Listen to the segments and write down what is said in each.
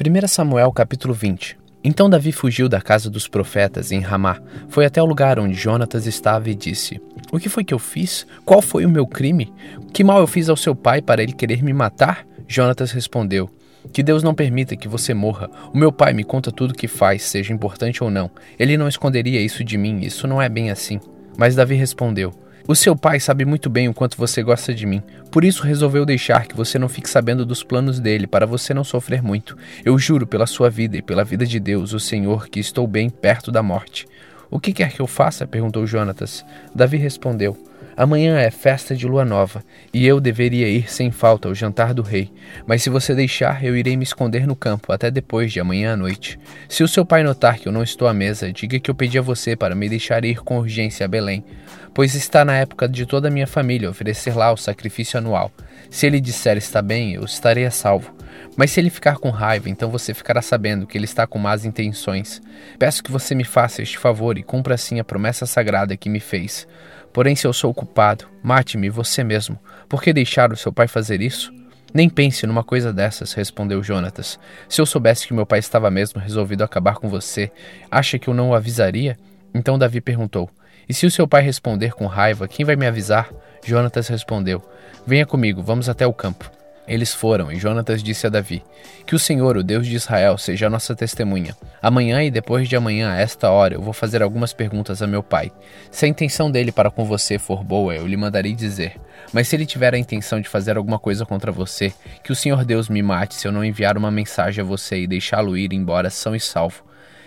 1 Samuel capítulo 20 Então Davi fugiu da casa dos profetas em Ramá, foi até o lugar onde Jonatas estava e disse: O que foi que eu fiz? Qual foi o meu crime? Que mal eu fiz ao seu pai para ele querer me matar? Jonatas respondeu: Que Deus não permita que você morra. O meu pai me conta tudo o que faz, seja importante ou não. Ele não esconderia isso de mim, isso não é bem assim. Mas Davi respondeu: o seu pai sabe muito bem o quanto você gosta de mim, por isso resolveu deixar que você não fique sabendo dos planos dele, para você não sofrer muito. Eu juro pela sua vida e pela vida de Deus, o Senhor, que estou bem perto da morte. O que quer que eu faça? perguntou Jonatas. Davi respondeu: Amanhã é festa de lua nova, e eu deveria ir sem falta ao jantar do rei. Mas se você deixar, eu irei me esconder no campo até depois de amanhã à noite. Se o seu pai notar que eu não estou à mesa, diga que eu pedi a você para me deixar ir com urgência a Belém, pois está na época de toda a minha família oferecer lá o sacrifício anual. Se ele disser está bem, eu estarei a salvo. Mas se ele ficar com raiva, então você ficará sabendo que ele está com más intenções. Peço que você me faça este favor e cumpra assim a promessa sagrada que me fez. Porém, se eu sou culpado, mate-me você mesmo. Por que deixar o seu pai fazer isso? Nem pense numa coisa dessas, respondeu Jonatas. Se eu soubesse que meu pai estava mesmo resolvido a acabar com você, acha que eu não o avisaria? Então Davi perguntou: E se o seu pai responder com raiva, quem vai me avisar? Jonatas respondeu: Venha comigo, vamos até o campo. Eles foram, e Jonatas disse a Davi: Que o Senhor, o Deus de Israel, seja a nossa testemunha. Amanhã e depois de amanhã, a esta hora, eu vou fazer algumas perguntas a meu pai. Se a intenção dele para com você for boa, eu lhe mandarei dizer. Mas se ele tiver a intenção de fazer alguma coisa contra você, que o Senhor Deus me mate se eu não enviar uma mensagem a você e deixá-lo ir embora são e salvo.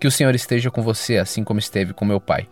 Que o Senhor esteja com você, assim como esteve com meu pai.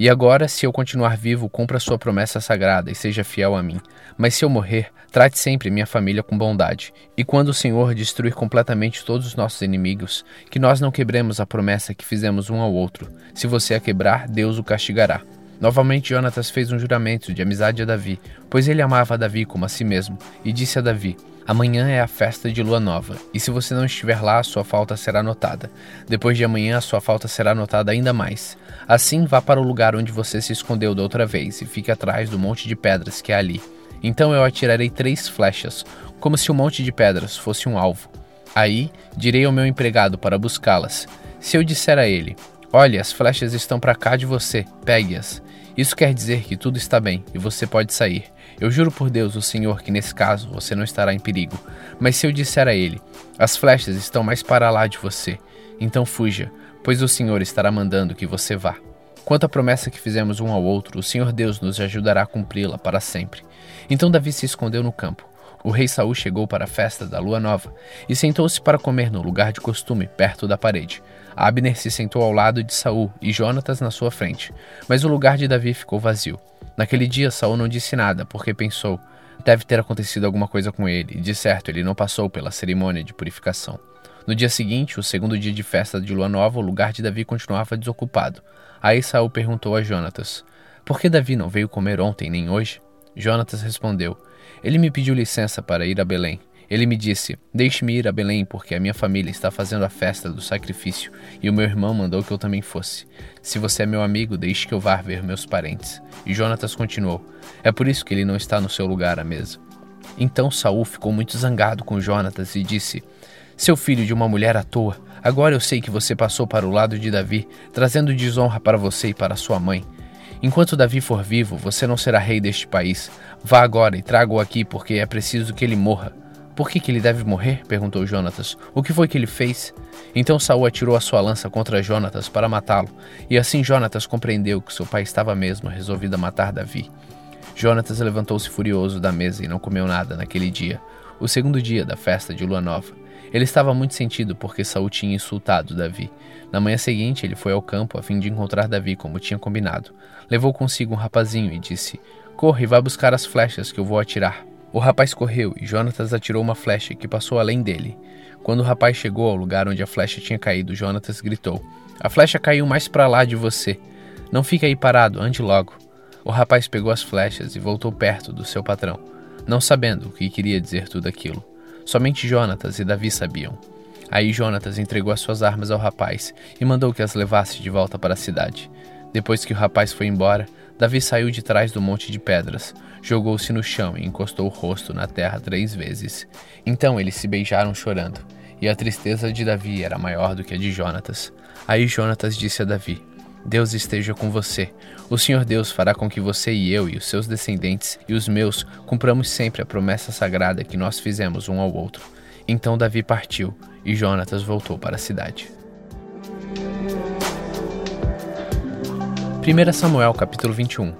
E agora, se eu continuar vivo, cumpra sua promessa sagrada e seja fiel a mim. Mas se eu morrer, trate sempre minha família com bondade. E quando o Senhor destruir completamente todos os nossos inimigos, que nós não quebremos a promessa que fizemos um ao outro. Se você a quebrar, Deus o castigará. Novamente Jonatas fez um juramento de amizade a Davi, pois ele amava Davi como a si mesmo, e disse a Davi: Amanhã é a festa de lua nova, e se você não estiver lá, sua falta será notada. Depois de amanhã, a sua falta será notada ainda mais. Assim, vá para o lugar onde você se escondeu da outra vez e fique atrás do monte de pedras que é ali. Então eu atirarei três flechas, como se o um monte de pedras fosse um alvo. Aí direi ao meu empregado para buscá-las. Se eu disser a ele: Olhe, as flechas estão para cá de você, pegue-as. Isso quer dizer que tudo está bem e você pode sair. Eu juro por Deus, o Senhor, que nesse caso você não estará em perigo. Mas se eu disser a ele: As flechas estão mais para lá de você, então fuja, pois o Senhor estará mandando que você vá. Quanto à promessa que fizemos um ao outro, o Senhor Deus nos ajudará a cumpri-la para sempre. Então Davi se escondeu no campo. O rei Saul chegou para a festa da lua nova e sentou-se para comer no lugar de costume, perto da parede. Abner se sentou ao lado de Saul e Jonatas na sua frente, mas o lugar de Davi ficou vazio. Naquele dia Saul não disse nada, porque pensou: deve ter acontecido alguma coisa com ele, e de certo ele não passou pela cerimônia de purificação. No dia seguinte, o segundo dia de festa de lua nova, o lugar de Davi continuava desocupado. Aí Saul perguntou a Jonatas: Por que Davi não veio comer ontem nem hoje? Jonatas respondeu: Ele me pediu licença para ir a Belém. Ele me disse: Deixe-me ir a Belém, porque a minha família está fazendo a festa do sacrifício e o meu irmão mandou que eu também fosse. Se você é meu amigo, deixe que eu vá ver meus parentes. E Jonatas continuou: É por isso que ele não está no seu lugar à mesa. Então Saul ficou muito zangado com Jonatas e disse: Seu filho de uma mulher à toa, agora eu sei que você passou para o lado de Davi, trazendo desonra para você e para sua mãe. Enquanto Davi for vivo, você não será rei deste país. Vá agora e traga-o aqui, porque é preciso que ele morra. Por que, que ele deve morrer? perguntou Jonatas. O que foi que ele fez? Então Saul atirou a sua lança contra Jonatas para matá-lo, e assim Jonatas compreendeu que seu pai estava mesmo resolvido a matar Davi. Jonatas levantou-se furioso da mesa e não comeu nada naquele dia, o segundo dia da festa de lua nova. Ele estava muito sentido porque Saul tinha insultado Davi. Na manhã seguinte, ele foi ao campo a fim de encontrar Davi como tinha combinado. Levou consigo um rapazinho e disse: Corre e vá buscar as flechas que eu vou atirar. O rapaz correu e Jonatas atirou uma flecha que passou além dele. Quando o rapaz chegou ao lugar onde a flecha tinha caído, Jonatas gritou: A flecha caiu mais para lá de você. Não fique aí parado, ande logo. O rapaz pegou as flechas e voltou perto do seu patrão, não sabendo o que queria dizer tudo aquilo. Somente Jonatas e Davi sabiam. Aí Jonatas entregou as suas armas ao rapaz e mandou que as levasse de volta para a cidade. Depois que o rapaz foi embora, Davi saiu de trás do monte de pedras, jogou-se no chão e encostou o rosto na terra três vezes. Então eles se beijaram chorando. e a tristeza de Davi era maior do que a de Jonatas. Aí Jonatas disse a Davi: Deus esteja com você. O Senhor Deus fará com que você e eu e os seus descendentes e os meus cumpramos sempre a promessa sagrada que nós fizemos um ao outro. Então Davi partiu e Jonatas voltou para a cidade. 1 Samuel capítulo 21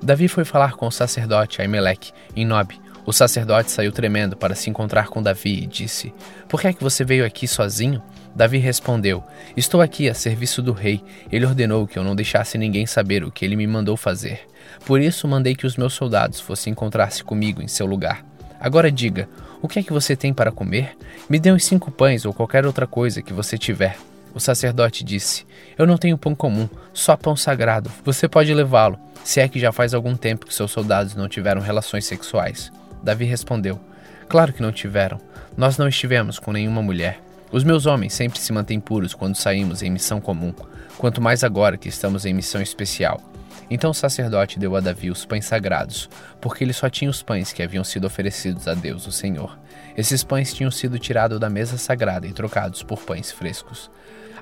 Davi foi falar com o sacerdote Aimeleque em Nob. O sacerdote saiu tremendo para se encontrar com Davi e disse: Por que é que você veio aqui sozinho? Davi respondeu: Estou aqui a serviço do rei. Ele ordenou que eu não deixasse ninguém saber o que ele me mandou fazer. Por isso mandei que os meus soldados fossem encontrar-se comigo em seu lugar. Agora diga: o que é que você tem para comer? Me dê uns cinco pães ou qualquer outra coisa que você tiver. O sacerdote disse: Eu não tenho pão comum, só pão sagrado. Você pode levá-lo, se é que já faz algum tempo que seus soldados não tiveram relações sexuais. Davi respondeu: Claro que não tiveram. Nós não estivemos com nenhuma mulher. Os meus homens sempre se mantêm puros quando saímos em missão comum, quanto mais agora que estamos em missão especial. Então o sacerdote deu a Davi os pães sagrados, porque ele só tinha os pães que haviam sido oferecidos a Deus, o Senhor. Esses pães tinham sido tirados da mesa sagrada e trocados por pães frescos.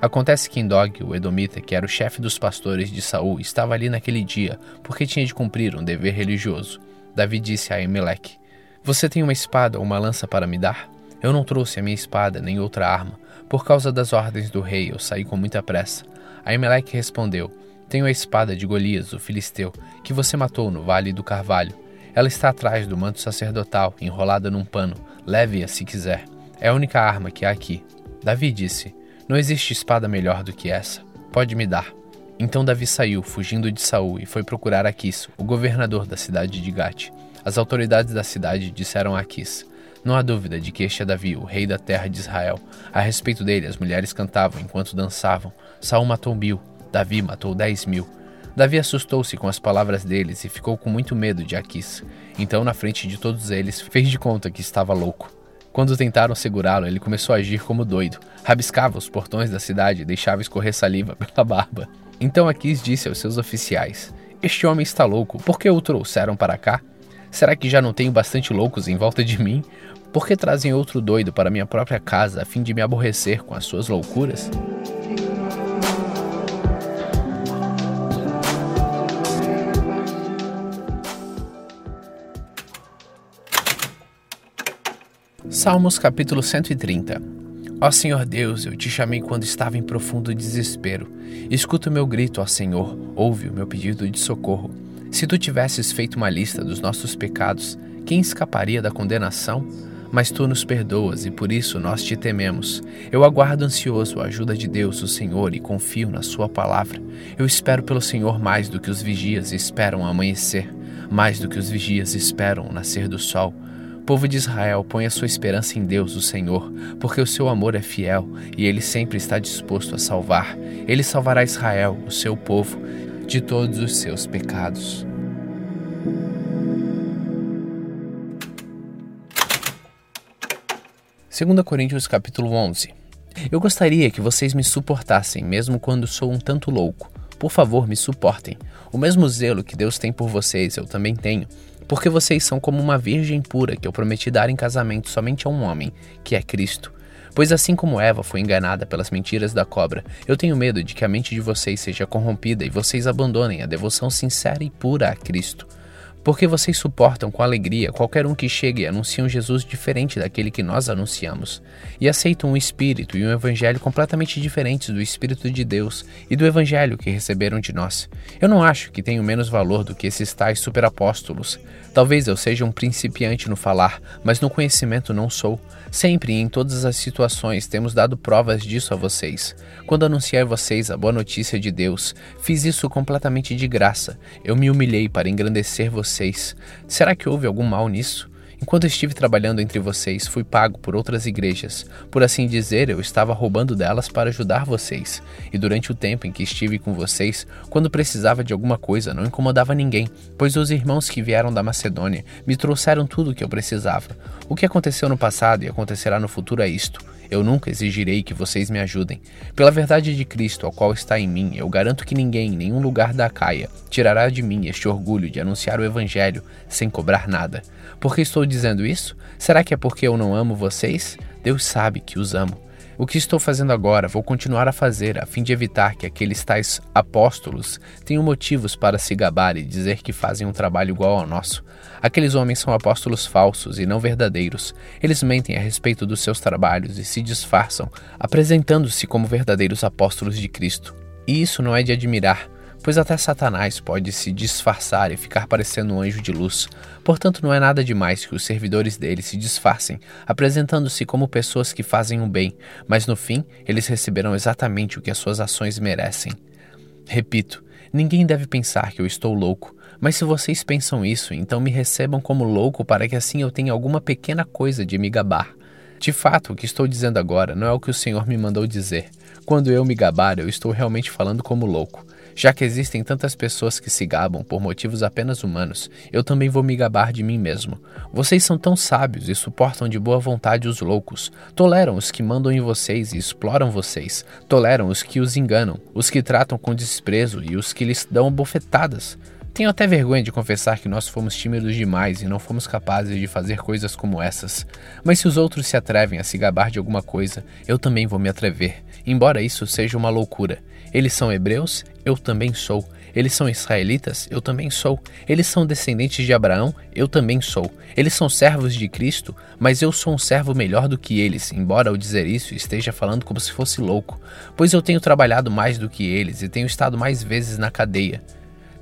Acontece que Indog, o Edomita, que era o chefe dos pastores de Saul, estava ali naquele dia, porque tinha de cumprir um dever religioso. Davi disse a Emelec: Você tem uma espada ou uma lança para me dar? Eu não trouxe a minha espada nem outra arma. Por causa das ordens do rei, eu saí com muita pressa. Aimeleque respondeu: Tenho a espada de Golias, o filisteu, que você matou no vale do Carvalho. Ela está atrás do manto sacerdotal, enrolada num pano. Leve-a se quiser. É a única arma que há aqui. Davi disse: Não existe espada melhor do que essa. Pode me dar. Então Davi saiu, fugindo de Saul, e foi procurar Aquis, o governador da cidade de Gate. As autoridades da cidade disseram a Aquis: não há dúvida de que este é Davi, o rei da terra de Israel. A respeito dele, as mulheres cantavam enquanto dançavam. Saul matou mil, Davi matou dez mil. Davi assustou-se com as palavras deles e ficou com muito medo de Aquis. Então, na frente de todos eles, fez de conta que estava louco. Quando tentaram segurá-lo, ele começou a agir como doido. Rabiscava os portões da cidade e deixava escorrer saliva pela barba. Então Aquis disse aos seus oficiais: Este homem está louco, por que o trouxeram para cá? Será que já não tenho bastante loucos em volta de mim? Por que trazem outro doido para minha própria casa a fim de me aborrecer com as suas loucuras? Salmos capítulo 130 Ó Senhor Deus, eu te chamei quando estava em profundo desespero. Escuta o meu grito, ó Senhor, ouve o meu pedido de socorro. Se tu tivesses feito uma lista dos nossos pecados, quem escaparia da condenação? Mas tu nos perdoas e por isso nós te tememos. Eu aguardo ansioso a ajuda de Deus, o Senhor, e confio na Sua palavra. Eu espero pelo Senhor mais do que os vigias esperam amanhecer, mais do que os vigias esperam nascer do sol. Povo de Israel, põe a sua esperança em Deus, o Senhor, porque o seu amor é fiel e ele sempre está disposto a salvar. Ele salvará Israel, o seu povo, de todos os seus pecados. Segunda Coríntios capítulo 11. Eu gostaria que vocês me suportassem, mesmo quando sou um tanto louco. Por favor, me suportem. O mesmo zelo que Deus tem por vocês, eu também tenho, porque vocês são como uma virgem pura que eu prometi dar em casamento somente a um homem, que é Cristo. Pois assim como Eva foi enganada pelas mentiras da cobra, eu tenho medo de que a mente de vocês seja corrompida e vocês abandonem a devoção sincera e pura a Cristo. Porque vocês suportam com alegria qualquer um que chegue e anuncie um Jesus diferente daquele que nós anunciamos, e aceitam um espírito e um evangelho completamente diferentes do Espírito de Deus e do evangelho que receberam de nós. Eu não acho que tenho menos valor do que esses tais superapóstolos. Talvez eu seja um principiante no falar, mas no conhecimento não sou. Sempre e em todas as situações temos dado provas disso a vocês. Quando anunciei a vocês a boa notícia de Deus, fiz isso completamente de graça. Eu me humilhei para engrandecer vocês. Será que houve algum mal nisso? Enquanto estive trabalhando entre vocês, fui pago por outras igrejas. Por assim dizer, eu estava roubando delas para ajudar vocês. E durante o tempo em que estive com vocês, quando precisava de alguma coisa, não incomodava ninguém, pois os irmãos que vieram da Macedônia me trouxeram tudo o que eu precisava. O que aconteceu no passado e acontecerá no futuro é isto. Eu nunca exigirei que vocês me ajudem. Pela verdade de Cristo, ao qual está em mim, eu garanto que ninguém, em nenhum lugar da Caia, tirará de mim este orgulho de anunciar o Evangelho sem cobrar nada. Por que estou dizendo isso? Será que é porque eu não amo vocês? Deus sabe que os amo. O que estou fazendo agora, vou continuar a fazer, a fim de evitar que aqueles tais apóstolos tenham motivos para se gabar e dizer que fazem um trabalho igual ao nosso. Aqueles homens são apóstolos falsos e não verdadeiros. Eles mentem a respeito dos seus trabalhos e se disfarçam, apresentando-se como verdadeiros apóstolos de Cristo. E isso não é de admirar, pois até Satanás pode se disfarçar e ficar parecendo um anjo de luz. Portanto, não é nada demais que os servidores dele se disfarcem, apresentando-se como pessoas que fazem o bem, mas no fim eles receberão exatamente o que as suas ações merecem. Repito, ninguém deve pensar que eu estou louco, mas se vocês pensam isso, então me recebam como louco para que assim eu tenha alguma pequena coisa de me gabar. De fato, o que estou dizendo agora não é o que o Senhor me mandou dizer. Quando eu me gabar, eu estou realmente falando como louco. Já que existem tantas pessoas que se gabam por motivos apenas humanos, eu também vou me gabar de mim mesmo. Vocês são tão sábios e suportam de boa vontade os loucos. Toleram os que mandam em vocês e exploram vocês. Toleram os que os enganam, os que tratam com desprezo e os que lhes dão bofetadas. Tenho até vergonha de confessar que nós fomos tímidos demais e não fomos capazes de fazer coisas como essas. Mas se os outros se atrevem a se gabar de alguma coisa, eu também vou me atrever, embora isso seja uma loucura. Eles são hebreus, eu também sou. Eles são israelitas, eu também sou. Eles são descendentes de Abraão, eu também sou. Eles são servos de Cristo, mas eu sou um servo melhor do que eles, embora ao dizer isso esteja falando como se fosse louco, pois eu tenho trabalhado mais do que eles e tenho estado mais vezes na cadeia.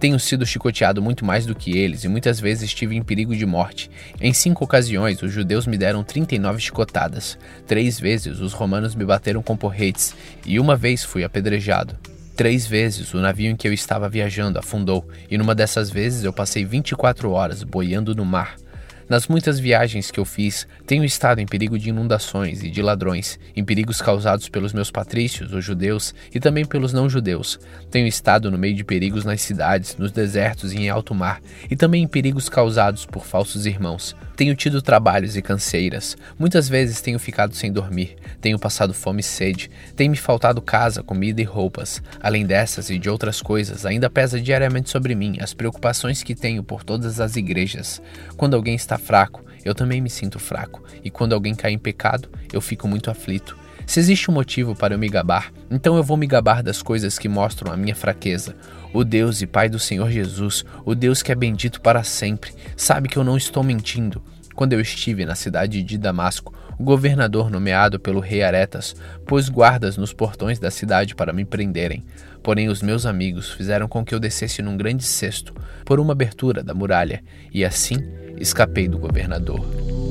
Tenho sido chicoteado muito mais do que eles e muitas vezes estive em perigo de morte. Em cinco ocasiões, os judeus me deram 39 chicotadas. Três vezes, os romanos me bateram com porretes e uma vez fui apedrejado. Três vezes o navio em que eu estava viajando afundou, e numa dessas vezes eu passei 24 horas boiando no mar. Nas muitas viagens que eu fiz, tenho estado em perigo de inundações e de ladrões, em perigos causados pelos meus patrícios, os judeus, e também pelos não-judeus. Tenho estado no meio de perigos nas cidades, nos desertos e em alto mar, e também em perigos causados por falsos irmãos. Tenho tido trabalhos e canseiras. Muitas vezes tenho ficado sem dormir. Tenho passado fome e sede. Tem me faltado casa, comida e roupas. Além dessas e de outras coisas, ainda pesa diariamente sobre mim as preocupações que tenho por todas as igrejas. Quando alguém está fraco, eu também me sinto fraco. E quando alguém cai em pecado, eu fico muito aflito. Se existe um motivo para eu me gabar, então eu vou me gabar das coisas que mostram a minha fraqueza. O Deus e Pai do Senhor Jesus, o Deus que é bendito para sempre, sabe que eu não estou mentindo. Quando eu estive na cidade de Damasco, o governador nomeado pelo rei Aretas pôs guardas nos portões da cidade para me prenderem. Porém, os meus amigos fizeram com que eu descesse num grande cesto por uma abertura da muralha, e assim escapei do governador.